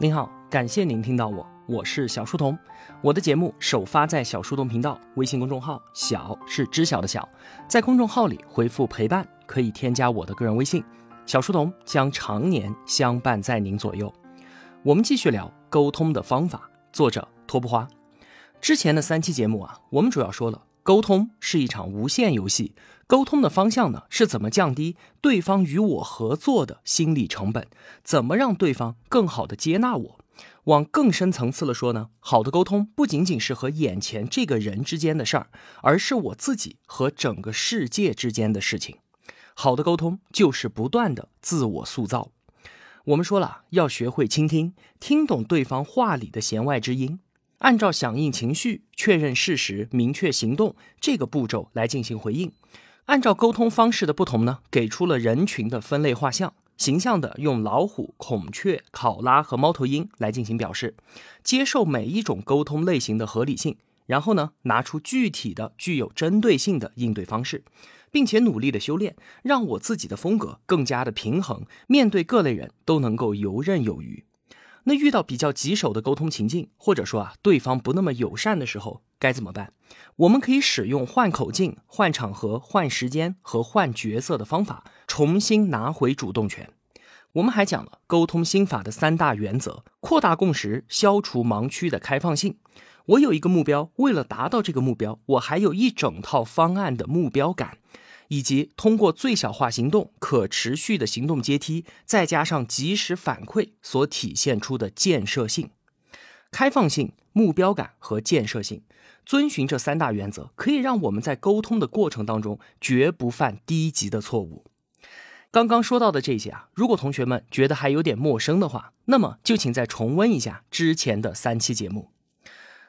您好，感谢您听到我，我是小书童。我的节目首发在小书童频道微信公众号，小是知晓的小，在公众号里回复陪伴，可以添加我的个人微信，小书童将常年相伴在您左右。我们继续聊沟通的方法，作者托布花。之前的三期节目啊，我们主要说了。沟通是一场无限游戏，沟通的方向呢是怎么降低对方与我合作的心理成本？怎么让对方更好的接纳我？往更深层次了说呢，好的沟通不仅仅是和眼前这个人之间的事儿，而是我自己和整个世界之间的事情。好的沟通就是不断的自我塑造。我们说了，要学会倾听，听懂对方话里的弦外之音。按照响应情绪、确认事实、明确行动这个步骤来进行回应。按照沟通方式的不同呢，给出了人群的分类画像，形象的用老虎、孔雀、考拉和猫头鹰来进行表示。接受每一种沟通类型的合理性，然后呢，拿出具体的、具有针对性的应对方式，并且努力的修炼，让我自己的风格更加的平衡，面对各类人都能够游刃有余。那遇到比较棘手的沟通情境，或者说啊对方不那么友善的时候，该怎么办？我们可以使用换口径、换场合、换时间和换角色的方法，重新拿回主动权。我们还讲了沟通心法的三大原则：扩大共识、消除盲区的开放性。我有一个目标，为了达到这个目标，我还有一整套方案的目标感。以及通过最小化行动、可持续的行动阶梯，再加上及时反馈所体现出的建设性、开放性、目标感和建设性，遵循这三大原则，可以让我们在沟通的过程当中绝不犯低级的错误。刚刚说到的这些啊，如果同学们觉得还有点陌生的话，那么就请再重温一下之前的三期节目。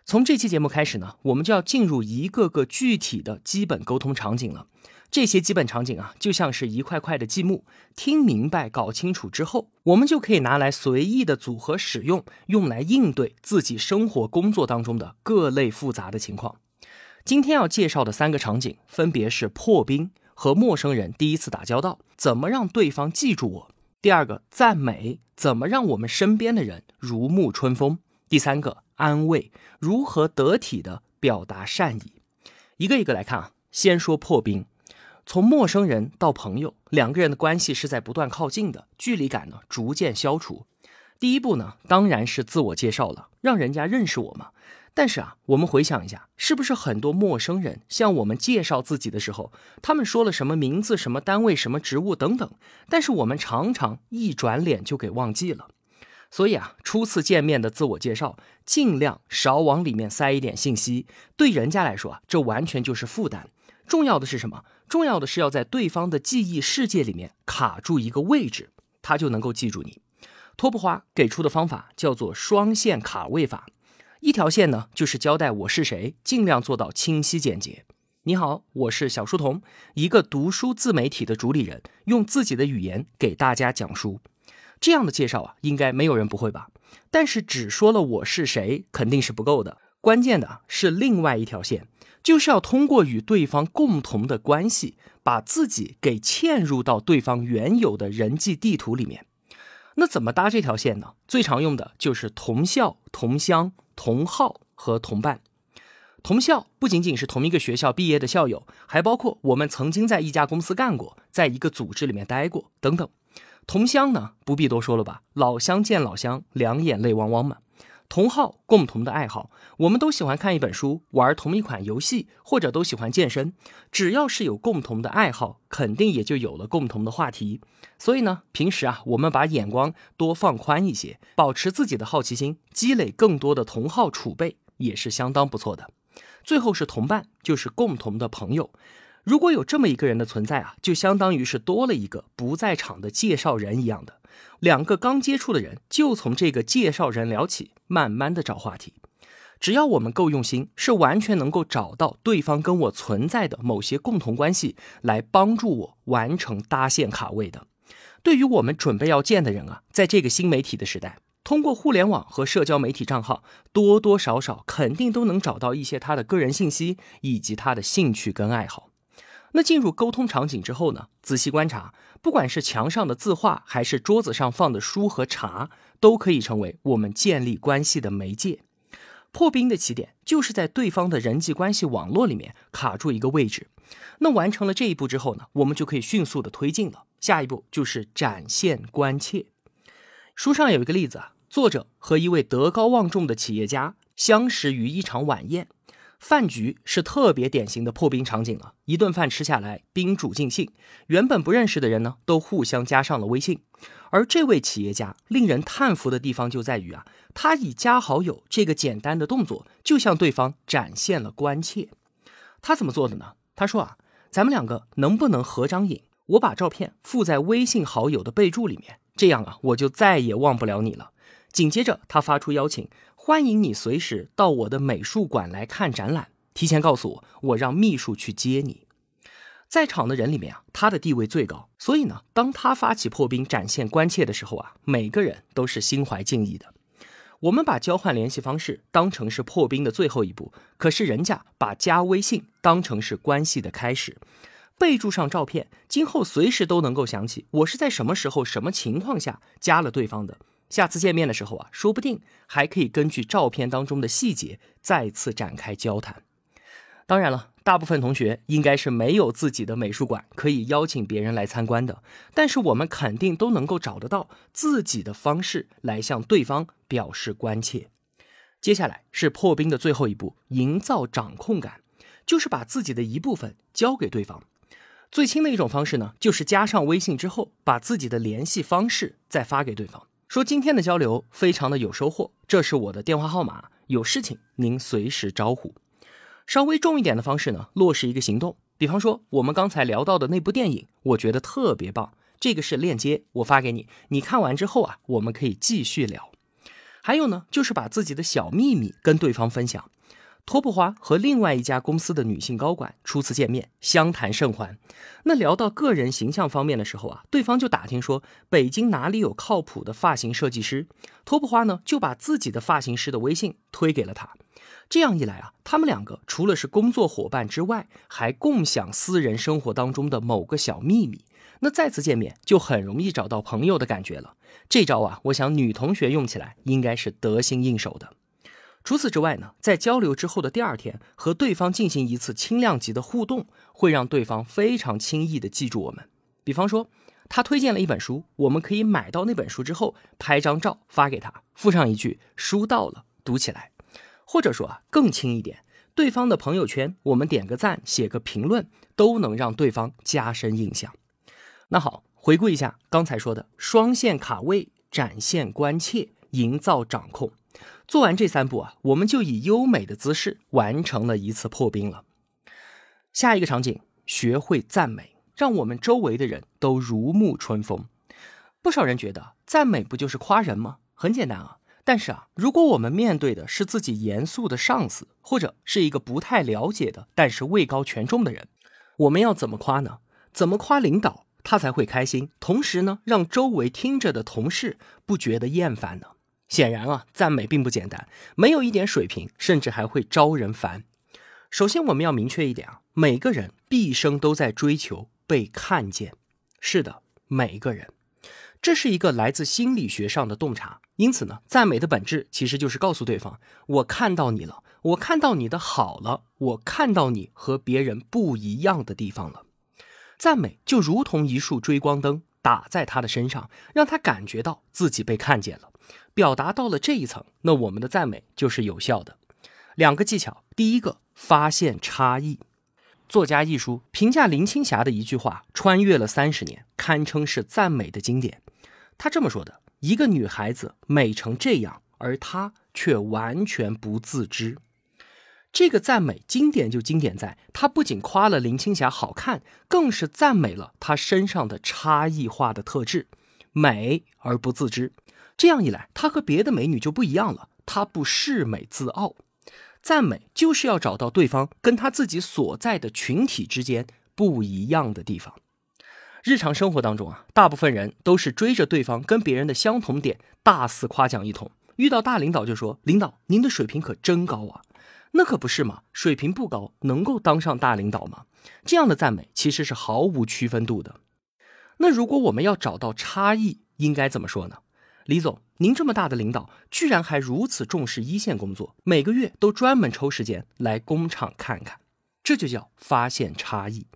从这期节目开始呢，我们就要进入一个个具体的基本沟通场景了。这些基本场景啊，就像是一块块的积木，听明白、搞清楚之后，我们就可以拿来随意的组合使用，用来应对自己生活、工作当中的各类复杂的情况。今天要介绍的三个场景，分别是破冰和陌生人第一次打交道，怎么让对方记住我；第二个赞美，怎么让我们身边的人如沐春风；第三个安慰，如何得体的表达善意。一个一个来看啊，先说破冰。从陌生人到朋友，两个人的关系是在不断靠近的，距离感呢逐渐消除。第一步呢，当然是自我介绍了，让人家认识我嘛。但是啊，我们回想一下，是不是很多陌生人向我们介绍自己的时候，他们说了什么名字、什么单位、什么职务等等，但是我们常常一转脸就给忘记了。所以啊，初次见面的自我介绍，尽量少往里面塞一点信息，对人家来说啊，这完全就是负担。重要的是什么？重要的是要在对方的记忆世界里面卡住一个位置，他就能够记住你。托布花给出的方法叫做双线卡位法，一条线呢就是交代我是谁，尽量做到清晰简洁。你好，我是小书童，一个读书自媒体的主理人，用自己的语言给大家讲书。这样的介绍啊，应该没有人不会吧？但是只说了我是谁肯定是不够的，关键的是另外一条线。就是要通过与对方共同的关系，把自己给嵌入到对方原有的人际地图里面。那怎么搭这条线呢？最常用的就是同校、同乡、同号和同伴。同校不仅仅是同一个学校毕业的校友，还包括我们曾经在一家公司干过，在一个组织里面待过等等。同乡呢，不必多说了吧，老乡见老乡，两眼泪汪汪嘛。同好，共同的爱好，我们都喜欢看一本书，玩同一款游戏，或者都喜欢健身。只要是有共同的爱好，肯定也就有了共同的话题。所以呢，平时啊，我们把眼光多放宽一些，保持自己的好奇心，积累更多的同好储备，也是相当不错的。最后是同伴，就是共同的朋友。如果有这么一个人的存在啊，就相当于是多了一个不在场的介绍人一样的。两个刚接触的人就从这个介绍人聊起，慢慢的找话题。只要我们够用心，是完全能够找到对方跟我存在的某些共同关系，来帮助我完成搭线卡位的。对于我们准备要见的人啊，在这个新媒体的时代，通过互联网和社交媒体账号，多多少少肯定都能找到一些他的个人信息以及他的兴趣跟爱好。那进入沟通场景之后呢？仔细观察，不管是墙上的字画，还是桌子上放的书和茶，都可以成为我们建立关系的媒介。破冰的起点就是在对方的人际关系网络里面卡住一个位置。那完成了这一步之后呢，我们就可以迅速的推进了。下一步就是展现关切。书上有一个例子啊，作者和一位德高望重的企业家相识于一场晚宴。饭局是特别典型的破冰场景了，一顿饭吃下来，宾主尽兴，原本不认识的人呢，都互相加上了微信。而这位企业家令人叹服的地方就在于啊，他以加好友这个简单的动作，就向对方展现了关切。他怎么做的呢？他说啊，咱们两个能不能合张影？我把照片附在微信好友的备注里面，这样啊，我就再也忘不了你了。紧接着，他发出邀请。欢迎你随时到我的美术馆来看展览。提前告诉我，我让秘书去接你。在场的人里面啊，他的地位最高，所以呢，当他发起破冰、展现关切的时候啊，每个人都是心怀敬意的。我们把交换联系方式当成是破冰的最后一步，可是人家把加微信当成是关系的开始。备注上照片，今后随时都能够想起我是在什么时候、什么情况下加了对方的。下次见面的时候啊，说不定还可以根据照片当中的细节再次展开交谈。当然了，大部分同学应该是没有自己的美术馆可以邀请别人来参观的，但是我们肯定都能够找得到自己的方式来向对方表示关切。接下来是破冰的最后一步，营造掌控感，就是把自己的一部分交给对方。最轻的一种方式呢，就是加上微信之后，把自己的联系方式再发给对方。说今天的交流非常的有收获，这是我的电话号码，有事情您随时招呼。稍微重一点的方式呢，落实一个行动，比方说我们刚才聊到的那部电影，我觉得特别棒，这个是链接，我发给你，你看完之后啊，我们可以继续聊。还有呢，就是把自己的小秘密跟对方分享。托布花和另外一家公司的女性高管初次见面，相谈甚欢。那聊到个人形象方面的时候啊，对方就打听说北京哪里有靠谱的发型设计师。托布花呢就把自己的发型师的微信推给了他。这样一来啊，他们两个除了是工作伙伴之外，还共享私人生活当中的某个小秘密。那再次见面就很容易找到朋友的感觉了。这招啊，我想女同学用起来应该是得心应手的。除此之外呢，在交流之后的第二天，和对方进行一次轻量级的互动，会让对方非常轻易的记住我们。比方说，他推荐了一本书，我们可以买到那本书之后，拍张照发给他，附上一句“书到了，读起来”。或者说啊，更轻一点，对方的朋友圈，我们点个赞，写个评论，都能让对方加深印象。那好，回顾一下刚才说的双线卡位、展现关切、营造掌控。做完这三步啊，我们就以优美的姿势完成了一次破冰了。下一个场景，学会赞美，让我们周围的人都如沐春风。不少人觉得赞美不就是夸人吗？很简单啊。但是啊，如果我们面对的是自己严肃的上司，或者是一个不太了解的但是位高权重的人，我们要怎么夸呢？怎么夸领导他才会开心？同时呢，让周围听着的同事不觉得厌烦呢？显然啊，赞美并不简单，没有一点水平，甚至还会招人烦。首先，我们要明确一点啊，每个人毕生都在追求被看见。是的，每个人，这是一个来自心理学上的洞察。因此呢，赞美的本质其实就是告诉对方：我看到你了，我看到你的好了，我看到你和别人不一样的地方了。赞美就如同一束追光灯打在他的身上，让他感觉到自己被看见了。表达到了这一层，那我们的赞美就是有效的。两个技巧，第一个，发现差异。作家一书评价林青霞的一句话，穿越了三十年，堪称是赞美的经典。他这么说的：一个女孩子美成这样，而她却完全不自知。这个赞美经典就经典在，他不仅夸了林青霞好看，更是赞美了她身上的差异化的特质，美而不自知。这样一来，她和别的美女就不一样了。她不恃美自傲，赞美就是要找到对方跟她自己所在的群体之间不一样的地方。日常生活当中啊，大部分人都是追着对方跟别人的相同点大肆夸奖一通。遇到大领导就说：“领导，您的水平可真高啊！”那可不是嘛，水平不高能够当上大领导吗？这样的赞美其实是毫无区分度的。那如果我们要找到差异，应该怎么说呢？李总，您这么大的领导，居然还如此重视一线工作，每个月都专门抽时间来工厂看看，这就叫发现差异。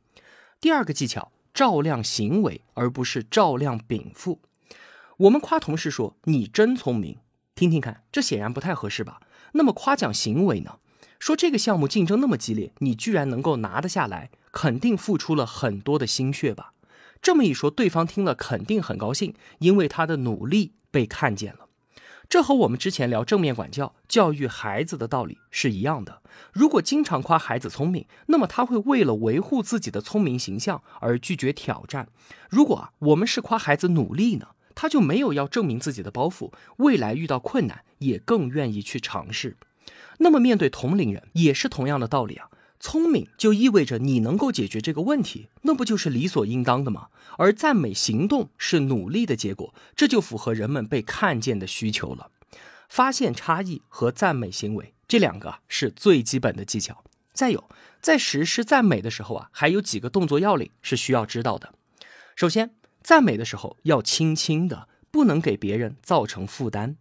第二个技巧，照亮行为，而不是照亮禀赋。我们夸同事说你真聪明，听听看，这显然不太合适吧？那么夸奖行为呢？说这个项目竞争那么激烈，你居然能够拿得下来，肯定付出了很多的心血吧？这么一说，对方听了肯定很高兴，因为他的努力。被看见了，这和我们之前聊正面管教、教育孩子的道理是一样的。如果经常夸孩子聪明，那么他会为了维护自己的聪明形象而拒绝挑战。如果啊，我们是夸孩子努力呢，他就没有要证明自己的包袱，未来遇到困难也更愿意去尝试。那么面对同龄人也是同样的道理啊。聪明就意味着你能够解决这个问题，那不就是理所应当的吗？而赞美行动是努力的结果，这就符合人们被看见的需求了。发现差异和赞美行为这两个是最基本的技巧。再有，在实施赞美的时候啊，还有几个动作要领是需要知道的。首先，赞美的时候要轻轻的，不能给别人造成负担。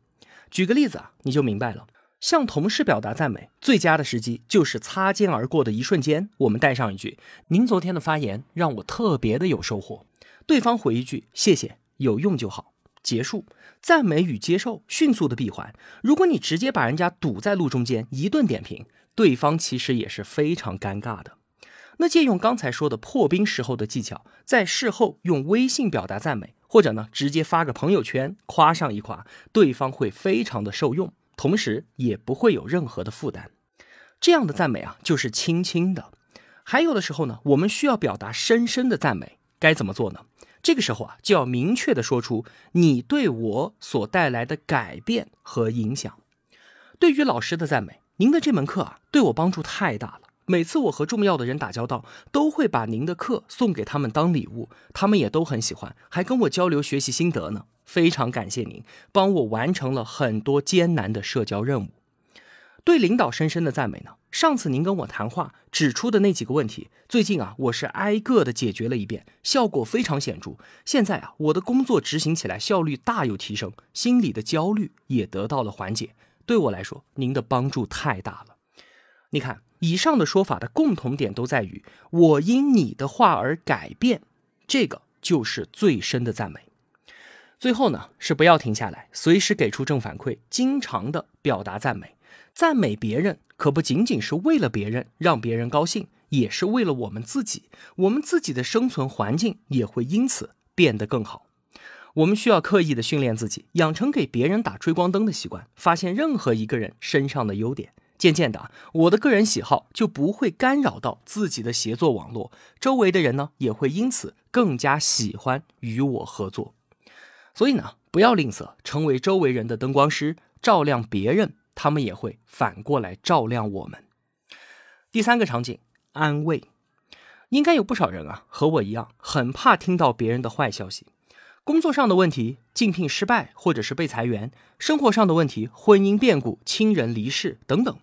举个例子啊，你就明白了。向同事表达赞美，最佳的时机就是擦肩而过的一瞬间，我们带上一句：“您昨天的发言让我特别的有收获。”对方回一句：“谢谢，有用就好。”结束。赞美与接受迅速的闭环。如果你直接把人家堵在路中间一顿点评，对方其实也是非常尴尬的。那借用刚才说的破冰时候的技巧，在事后用微信表达赞美，或者呢直接发个朋友圈夸上一夸，对方会非常的受用。同时也不会有任何的负担，这样的赞美啊，就是轻轻的。还有的时候呢，我们需要表达深深的赞美，该怎么做呢？这个时候啊，就要明确的说出你对我所带来的改变和影响。对于老师的赞美，您的这门课啊，对我帮助太大了。每次我和重要的人打交道，都会把您的课送给他们当礼物，他们也都很喜欢，还跟我交流学习心得呢。非常感谢您，帮我完成了很多艰难的社交任务。对领导深深的赞美呢？上次您跟我谈话指出的那几个问题，最近啊，我是挨个的解决了一遍，效果非常显著。现在啊，我的工作执行起来效率大有提升，心里的焦虑也得到了缓解。对我来说，您的帮助太大了。你看，以上的说法的共同点都在于我因你的话而改变，这个就是最深的赞美。最后呢，是不要停下来，随时给出正反馈，经常的表达赞美。赞美别人可不仅仅是为了别人，让别人高兴，也是为了我们自己。我们自己的生存环境也会因此变得更好。我们需要刻意的训练自己，养成给别人打追光灯的习惯，发现任何一个人身上的优点。渐渐的，我的个人喜好就不会干扰到自己的协作网络，周围的人呢也会因此更加喜欢与我合作。所以呢，不要吝啬，成为周围人的灯光师，照亮别人，他们也会反过来照亮我们。第三个场景，安慰，应该有不少人啊，和我一样，很怕听到别人的坏消息，工作上的问题，竞聘失败或者是被裁员，生活上的问题，婚姻变故，亲人离世等等，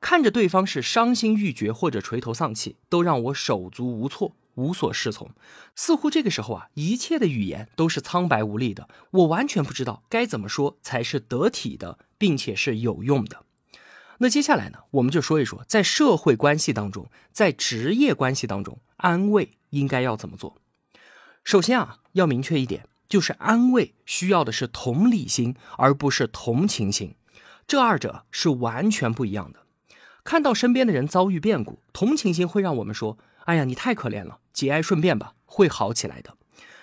看着对方是伤心欲绝或者垂头丧气，都让我手足无措。无所适从，似乎这个时候啊，一切的语言都是苍白无力的。我完全不知道该怎么说才是得体的，并且是有用的。那接下来呢，我们就说一说，在社会关系当中，在职业关系当中，安慰应该要怎么做。首先啊，要明确一点，就是安慰需要的是同理心，而不是同情心，这二者是完全不一样的。看到身边的人遭遇变故，同情心会让我们说。哎呀，你太可怜了，节哀顺变吧，会好起来的。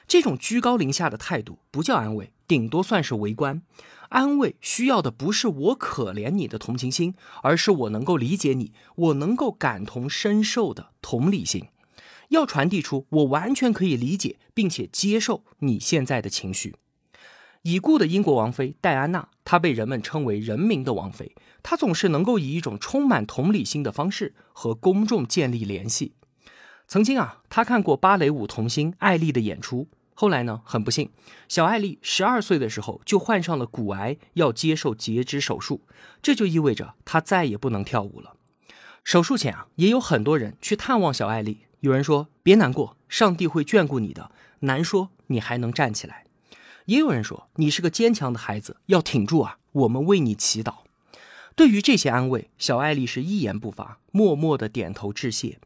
这种居高临下的态度不叫安慰，顶多算是围观。安慰需要的不是我可怜你的同情心，而是我能够理解你，我能够感同身受的同理心。要传递出我完全可以理解并且接受你现在的情绪。已故的英国王妃戴安娜，她被人们称为“人民的王妃”，她总是能够以一种充满同理心的方式和公众建立联系。曾经啊，她看过芭蕾舞童星艾丽的演出。后来呢，很不幸，小艾丽十二岁的时候就患上了骨癌，要接受截肢手术。这就意味着她再也不能跳舞了。手术前啊，也有很多人去探望小艾丽。有人说：“别难过，上帝会眷顾你的。”难说你还能站起来。也有人说你是个坚强的孩子，要挺住啊，我们为你祈祷。对于这些安慰，小艾丽是一言不发，默默的点头致谢。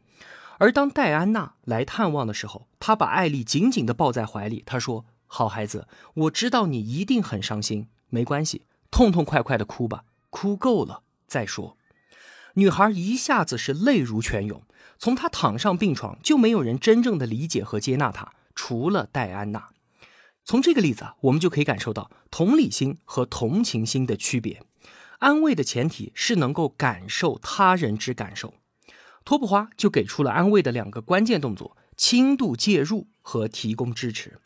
而当戴安娜来探望的时候，她把艾丽紧紧的抱在怀里，她说：“好孩子，我知道你一定很伤心，没关系，痛痛快快的哭吧，哭够了再说。”女孩一下子是泪如泉涌。从他躺上病床，就没有人真正的理解和接纳他，除了戴安娜。从这个例子啊，我们就可以感受到同理心和同情心的区别。安慰的前提是能够感受他人之感受。托布花就给出了安慰的两个关键动作：轻度介入和提供支持。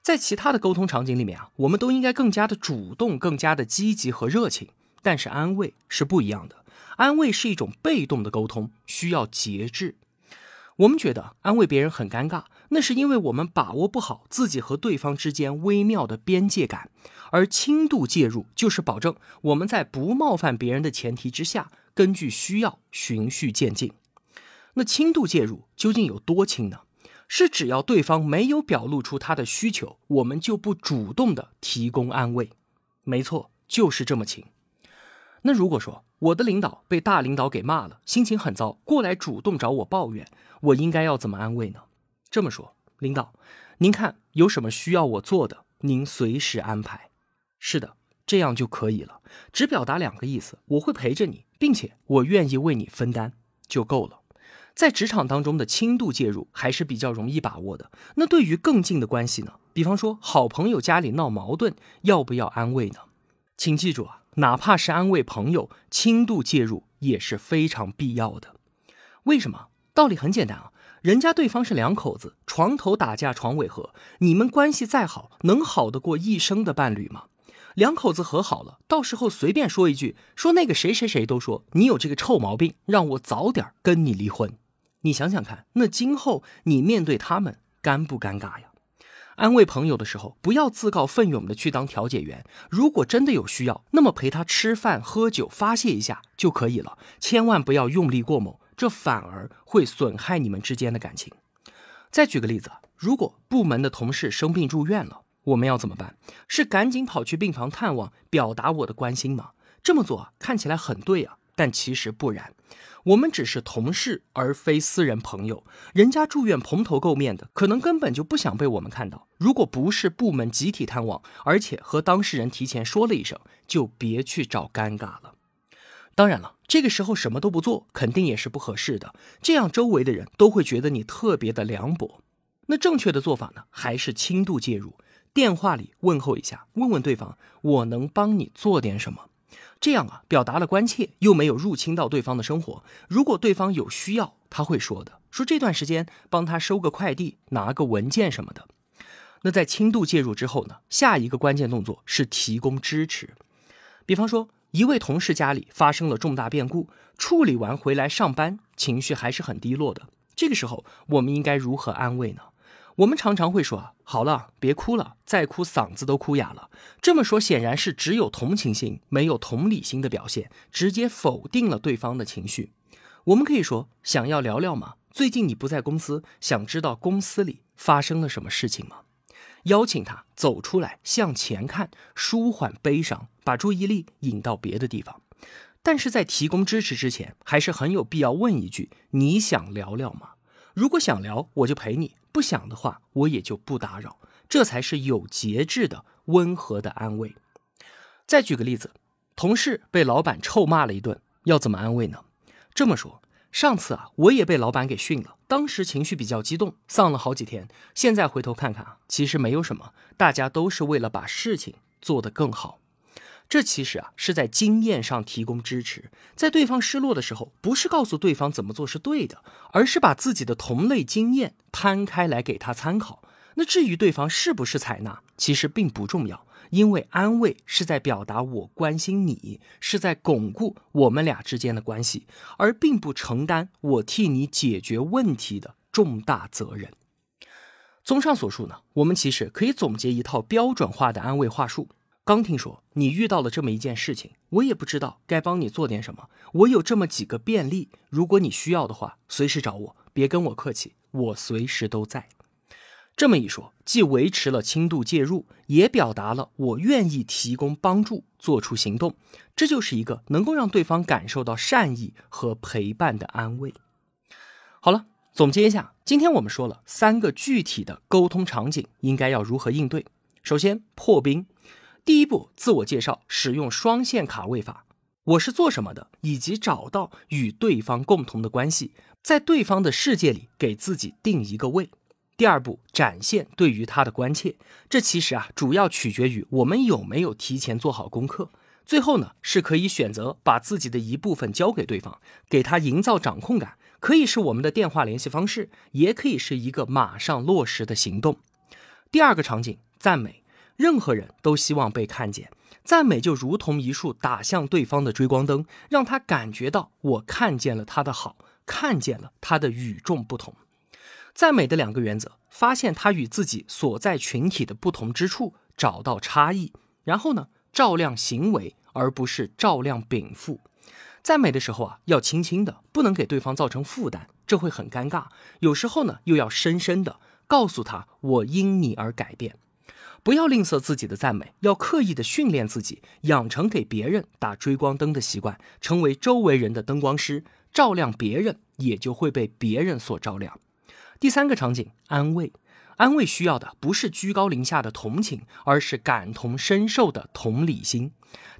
在其他的沟通场景里面啊，我们都应该更加的主动、更加的积极和热情。但是安慰是不一样的，安慰是一种被动的沟通，需要节制。我们觉得安慰别人很尴尬，那是因为我们把握不好自己和对方之间微妙的边界感。而轻度介入就是保证我们在不冒犯别人的前提之下，根据需要循序渐进。那轻度介入究竟有多轻呢？是只要对方没有表露出他的需求，我们就不主动的提供安慰。没错，就是这么轻。那如果说我的领导被大领导给骂了，心情很糟，过来主动找我抱怨，我应该要怎么安慰呢？这么说，领导，您看有什么需要我做的，您随时安排。是的，这样就可以了。只表达两个意思：我会陪着你，并且我愿意为你分担，就够了。在职场当中的轻度介入还是比较容易把握的。那对于更近的关系呢？比方说好朋友家里闹矛盾，要不要安慰呢？请记住啊，哪怕是安慰朋友，轻度介入也是非常必要的。为什么？道理很简单啊，人家对方是两口子，床头打架床尾和，你们关系再好，能好得过一生的伴侣吗？两口子和好了，到时候随便说一句，说那个谁谁谁都说你有这个臭毛病，让我早点跟你离婚。你想想看，那今后你面对他们尴不尴尬呀？安慰朋友的时候，不要自告奋勇的去当调解员。如果真的有需要，那么陪他吃饭喝酒发泄一下就可以了，千万不要用力过猛，这反而会损害你们之间的感情。再举个例子，如果部门的同事生病住院了。我们要怎么办？是赶紧跑去病房探望，表达我的关心吗？这么做看起来很对啊，但其实不然。我们只是同事，而非私人朋友。人家住院蓬头垢面的，可能根本就不想被我们看到。如果不是部门集体探望，而且和当事人提前说了一声，就别去找尴尬了。当然了，这个时候什么都不做，肯定也是不合适的。这样周围的人都会觉得你特别的凉薄。那正确的做法呢，还是轻度介入。电话里问候一下，问问对方，我能帮你做点什么？这样啊，表达了关切，又没有入侵到对方的生活。如果对方有需要，他会说的，说这段时间帮他收个快递，拿个文件什么的。那在轻度介入之后呢？下一个关键动作是提供支持。比方说，一位同事家里发生了重大变故，处理完回来上班，情绪还是很低落的。这个时候，我们应该如何安慰呢？我们常常会说：“好了，别哭了，再哭嗓子都哭哑了。”这么说显然是只有同情心，没有同理心的表现，直接否定了对方的情绪。我们可以说：“想要聊聊吗？最近你不在公司，想知道公司里发生了什么事情吗？”邀请他走出来，向前看，舒缓悲伤，把注意力引到别的地方。但是在提供支持之前，还是很有必要问一句：“你想聊聊吗？”如果想聊，我就陪你。不想的话，我也就不打扰，这才是有节制的、温和的安慰。再举个例子，同事被老板臭骂了一顿，要怎么安慰呢？这么说，上次啊，我也被老板给训了，当时情绪比较激动，丧了好几天。现在回头看看啊，其实没有什么，大家都是为了把事情做得更好。这其实啊是在经验上提供支持，在对方失落的时候，不是告诉对方怎么做是对的，而是把自己的同类经验摊开来给他参考。那至于对方是不是采纳，其实并不重要，因为安慰是在表达我关心你，是在巩固我们俩之间的关系，而并不承担我替你解决问题的重大责任。综上所述呢，我们其实可以总结一套标准化的安慰话术。刚听说你遇到了这么一件事情，我也不知道该帮你做点什么。我有这么几个便利，如果你需要的话，随时找我，别跟我客气，我随时都在。这么一说，既维持了轻度介入，也表达了我愿意提供帮助，做出行动。这就是一个能够让对方感受到善意和陪伴的安慰。好了，总结一下，今天我们说了三个具体的沟通场景，应该要如何应对。首先，破冰。第一步，自我介绍，使用双线卡位法。我是做什么的，以及找到与对方共同的关系，在对方的世界里给自己定一个位。第二步，展现对于他的关切，这其实啊，主要取决于我们有没有提前做好功课。最后呢，是可以选择把自己的一部分交给对方，给他营造掌控感，可以是我们的电话联系方式，也可以是一个马上落实的行动。第二个场景，赞美，任何人都希望被看见，赞美就如同一束打向对方的追光灯，让他感觉到我看见了他的好，看见了他的与众不同。赞美的两个原则：发现他与自己所在群体的不同之处，找到差异，然后呢，照亮行为，而不是照亮禀赋。赞美的时候啊，要轻轻的，不能给对方造成负担，这会很尴尬。有时候呢，又要深深的告诉他：“我因你而改变。”不要吝啬自己的赞美，要刻意的训练自己，养成给别人打追光灯的习惯，成为周围人的灯光师，照亮别人，也就会被别人所照亮。第三个场景，安慰，安慰需要的不是居高临下的同情，而是感同身受的同理心。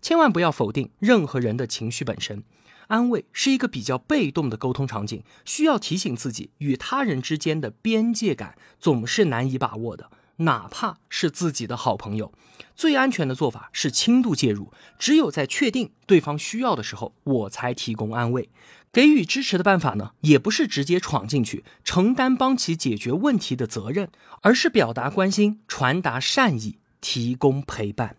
千万不要否定任何人的情绪本身。安慰是一个比较被动的沟通场景，需要提醒自己与他人之间的边界感总是难以把握的，哪怕是自己的好朋友。最安全的做法是轻度介入，只有在确定对方需要的时候，我才提供安慰。给予支持的办法呢，也不是直接闯进去承担帮其解决问题的责任，而是表达关心、传达善意、提供陪伴。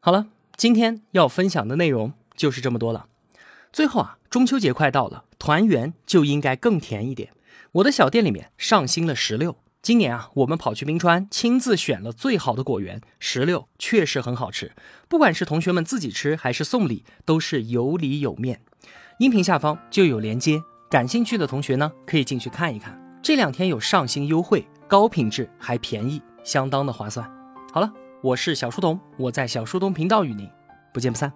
好了，今天要分享的内容就是这么多了。最后啊，中秋节快到了，团圆就应该更甜一点。我的小店里面上新了石榴，今年啊，我们跑去冰川亲自选了最好的果园，石榴确实很好吃，不管是同学们自己吃还是送礼，都是有里有面。音频下方就有连接，感兴趣的同学呢可以进去看一看。这两天有上新优惠，高品质还便宜，相当的划算。好了，我是小书童，我在小书童频道与您不见不散。